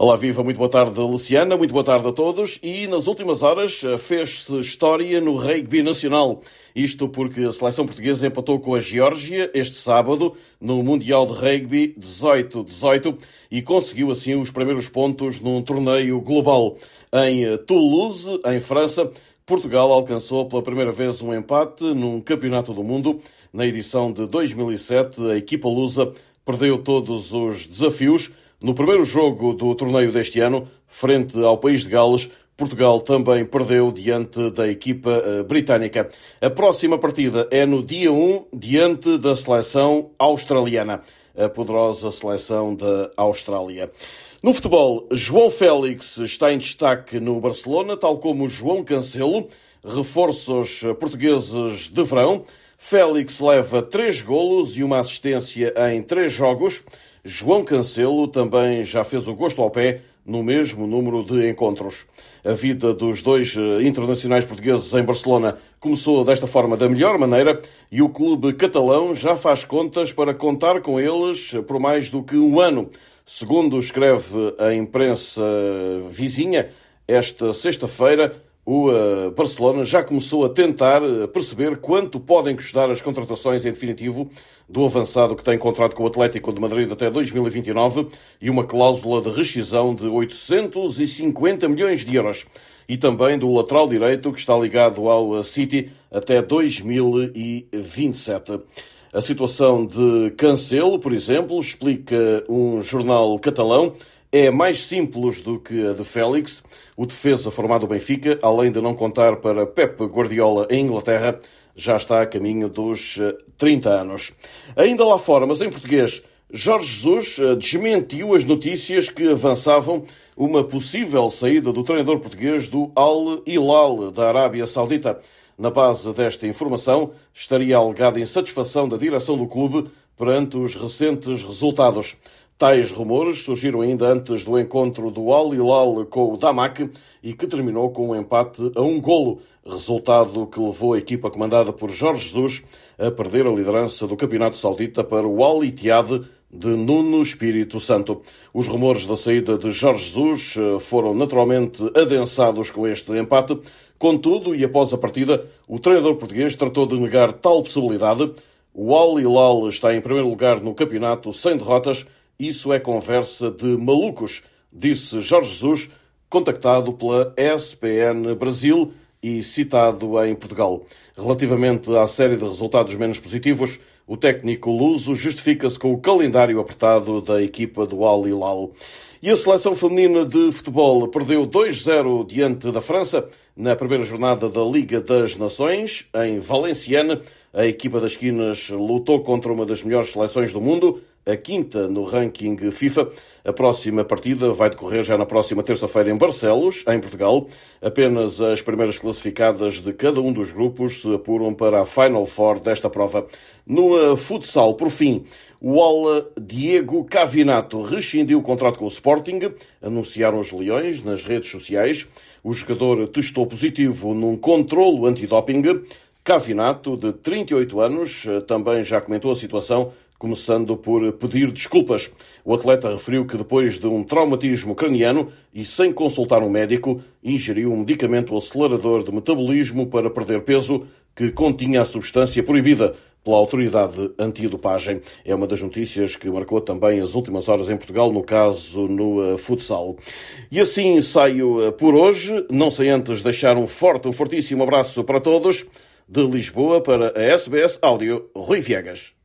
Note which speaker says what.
Speaker 1: Olá, viva, muito boa tarde, Luciana, muito boa tarde a todos. E nas últimas horas eh, fez-se história no rugby nacional. Isto porque a seleção portuguesa empatou com a Geórgia este sábado no Mundial de Rugby 18-18 e conseguiu assim os primeiros pontos num torneio global. Em eh, Toulouse, em França, Portugal alcançou pela primeira vez um empate num campeonato do mundo. Na edição de 2007, a equipa lusa perdeu todos os desafios no primeiro jogo do torneio deste ano, frente ao país de Gales, Portugal também perdeu diante da equipa eh, britânica. A próxima partida é no dia 1, diante da seleção australiana, a poderosa seleção da Austrália. No futebol, João Félix está em destaque no Barcelona, tal como João Cancelo, reforços portugueses de verão. Félix leva três golos e uma assistência em três jogos. João Cancelo também já fez o gosto ao pé no mesmo número de encontros. A vida dos dois eh, internacionais portugueses em Barcelona começou desta forma da melhor maneira e o clube catalão já faz contas para contar com eles por mais do que um ano. Segundo escreve a imprensa vizinha, esta sexta-feira o eh, Barcelona já começou a tentar eh, perceber quanto podem custar as contratações em definitivo do avançado que tem contrato com o Atlético de Madrid até 2029 e uma cláusula de rescisão de 850 milhões de euros. E também do lateral direito que está ligado ao City até 2027. A situação de Cancelo, por exemplo, explica um jornal catalão é mais simples do que a de Félix. O defesa formado do Benfica, além de não contar para Pep Guardiola em Inglaterra, já está a caminho dos 30 eh, anos. Ainda lá fora, mas em português, Jorge Jesus eh, desmentiu as notícias que avançavam uma possível saída do treinador português do Al Hilal da Arábia Saudita. Na base desta informação estaria alegada insatisfação da direção do clube perante os recentes resultados. Tais rumores surgiram ainda antes do encontro do Al Hilal com o Damak e que terminou com um empate a um golo, resultado que levou a equipa comandada por Jorge Jesus a perder a liderança do Campeonato Saudita para o Al Ittihad de Nuno Espírito Santo. Os rumores da saída de Jorge Jesus eh, foram naturalmente adensados com este empate. Contudo, e após a partida, o treinador português tratou de negar tal possibilidade. O Al Hilal está em primeiro lugar no campeonato sem derrotas isso é conversa de malucos, disse Jorge Jesus, contactado pela SPN Brasil e citado em Portugal. Relativamente à série de resultados menos positivos, o técnico luso justifica-se com o calendário apertado da equipa do Al Hilal. E a seleção feminina de futebol perdeu 2-0 diante da França na primeira jornada da Liga das Nações, em Valenciana. A equipa das esquinas lutou contra uma das melhores seleções do mundo, a quinta no ranking FIFA. A próxima partida vai decorrer já na próxima terça-feira em Barcelos, em Portugal. Apenas as primeiras classificadas de cada um dos grupos se apuram para a Final Four desta prova. No futsal, por fim, o ala Diego Cavinato rescindiu o contrato com o Sporting, anunciaram os Leões nas redes sociais. O jogador testou positivo num controlo antidoping. Cavinato, de 38 anos, também já comentou a situação começando por pedir desculpas. O atleta referiu que depois de um traumatismo craniano e sem consultar um médico, ingeriu um medicamento acelerador de metabolismo para perder peso que continha a substância proibida pela autoridade antidopagem. É uma das notícias que marcou também as últimas horas em Portugal, no caso no uh, futsal. E assim saio uh, por hoje, não sei antes deixar um forte, um fortíssimo abraço para todos, de Lisboa para a SBS Áudio, Rui Viegas.